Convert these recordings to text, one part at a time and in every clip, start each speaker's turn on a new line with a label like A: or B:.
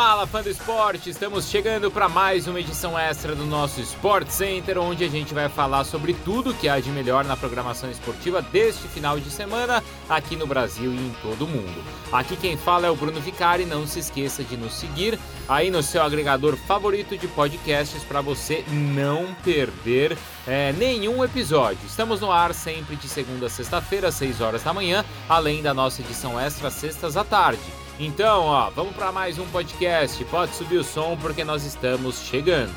A: Fala, fã do esporte! Estamos chegando para mais uma edição extra do nosso Sport Center, onde a gente vai falar sobre tudo que há de melhor na programação esportiva deste final de semana aqui no Brasil e em todo o mundo. Aqui quem fala é o Bruno Vicari. Não se esqueça de nos seguir aí no seu agregador favorito de podcasts para você não perder é, nenhum episódio. Estamos no ar sempre de segunda a sexta-feira, às 6 horas da manhã, além da nossa edição extra sextas à tarde. Então, ó, vamos para mais um podcast. Pode subir o som porque nós estamos chegando.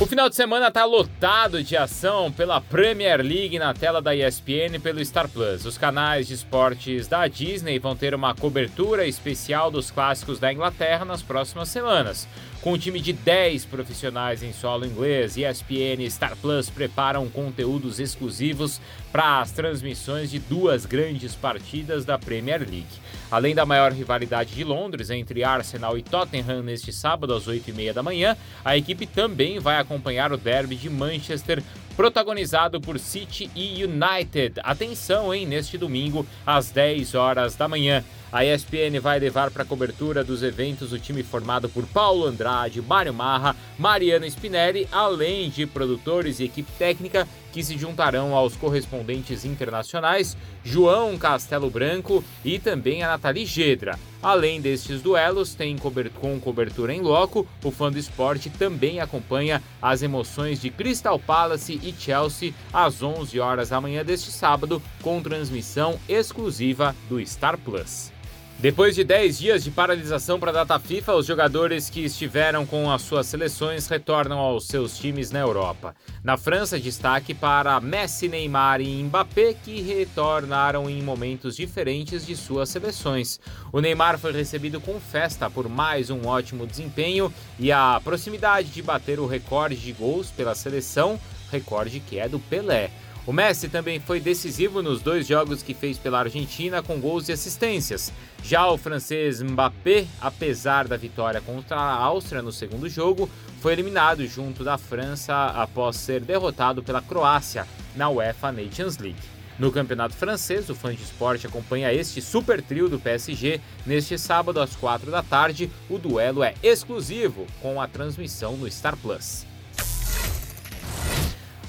A: O final de semana está lotado de ação pela Premier League na tela da ESPN e pelo Star Plus. Os canais de esportes da Disney vão ter uma cobertura especial dos clássicos da Inglaterra nas próximas semanas. Com um time de 10 profissionais em solo inglês, ESPN e Star Plus preparam conteúdos exclusivos para as transmissões de duas grandes partidas da Premier League. Além da maior rivalidade de Londres entre Arsenal e Tottenham neste sábado às 8h30 da manhã, a equipe também vai acompanhar o derby de Manchester protagonizado por City e United. Atenção, hein, neste domingo às 10 horas da manhã. A ESPN vai levar para a cobertura dos eventos o time formado por Paulo Andrade, Mário Marra, Mariana Spinelli, além de produtores e equipe técnica que se juntarão aos correspondentes internacionais João Castelo Branco e também a Nathalie Gedra. Além destes duelos, tem com cobertura em loco, o fã do esporte também acompanha as emoções de Crystal Palace e Chelsea às 11 horas da manhã deste sábado, com transmissão exclusiva do Star Plus. Depois de 10 dias de paralisação para a data FIFA, os jogadores que estiveram com as suas seleções retornam aos seus times na Europa. Na França, destaque para Messi, Neymar e Mbappé, que retornaram em momentos diferentes de suas seleções. O Neymar foi recebido com festa por mais um ótimo desempenho e a proximidade de bater o recorde de gols pela seleção, recorde que é do Pelé. O Messi também foi decisivo nos dois jogos que fez pela Argentina com gols e assistências. Já o francês Mbappé, apesar da vitória contra a Áustria no segundo jogo, foi eliminado junto da França após ser derrotado pela Croácia na UEFA Nations League. No campeonato francês, o fã de esporte acompanha este super trio do PSG neste sábado às 4 da tarde. O duelo é exclusivo com a transmissão no Star Plus.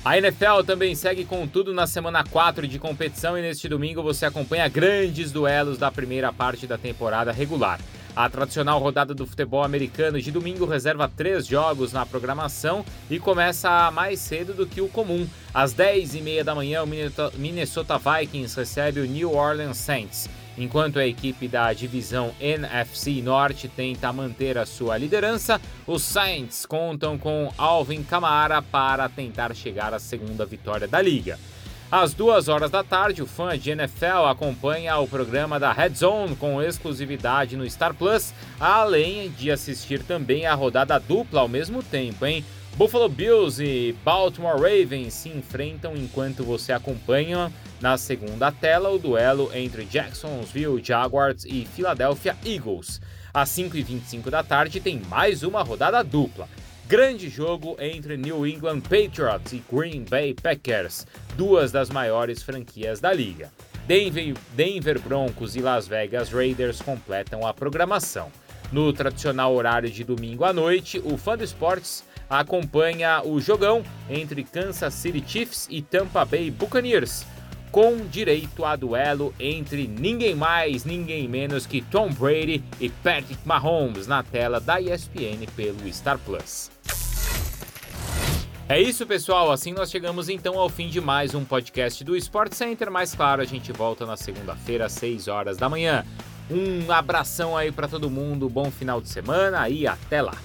A: A NFL também segue com tudo na semana 4 de competição e neste domingo você acompanha grandes duelos da primeira parte da temporada regular. A tradicional rodada do futebol americano de domingo reserva três jogos na programação e começa mais cedo do que o comum. Às 10h30 da manhã, o Minnesota Vikings recebe o New Orleans Saints. Enquanto a equipe da divisão NFC Norte tenta manter a sua liderança, os Saints contam com Alvin Kamara para tentar chegar à segunda vitória da liga. Às duas horas da tarde, o fã de NFL acompanha o programa da Red Zone com exclusividade no Star Plus, além de assistir também a rodada dupla ao mesmo tempo, hein? Buffalo Bills e Baltimore Ravens se enfrentam enquanto você acompanha na segunda tela o duelo entre Jacksonville Jaguars e Philadelphia Eagles. Às 5h25 da tarde tem mais uma rodada dupla. Grande jogo entre New England Patriots e Green Bay Packers, duas das maiores franquias da liga. Denver, Denver Broncos e Las Vegas Raiders completam a programação. No tradicional horário de domingo à noite, o Fã do Esportes acompanha o jogão entre Kansas City Chiefs e Tampa Bay Buccaneers, com direito a duelo entre ninguém mais, ninguém menos que Tom Brady e Patrick Mahomes na tela da ESPN pelo Star Plus. É isso, pessoal. Assim nós chegamos então ao fim de mais um podcast do Sport Center. Mas claro, a gente volta na segunda-feira às 6 horas da manhã. Um abração aí para todo mundo, bom final de semana e até lá.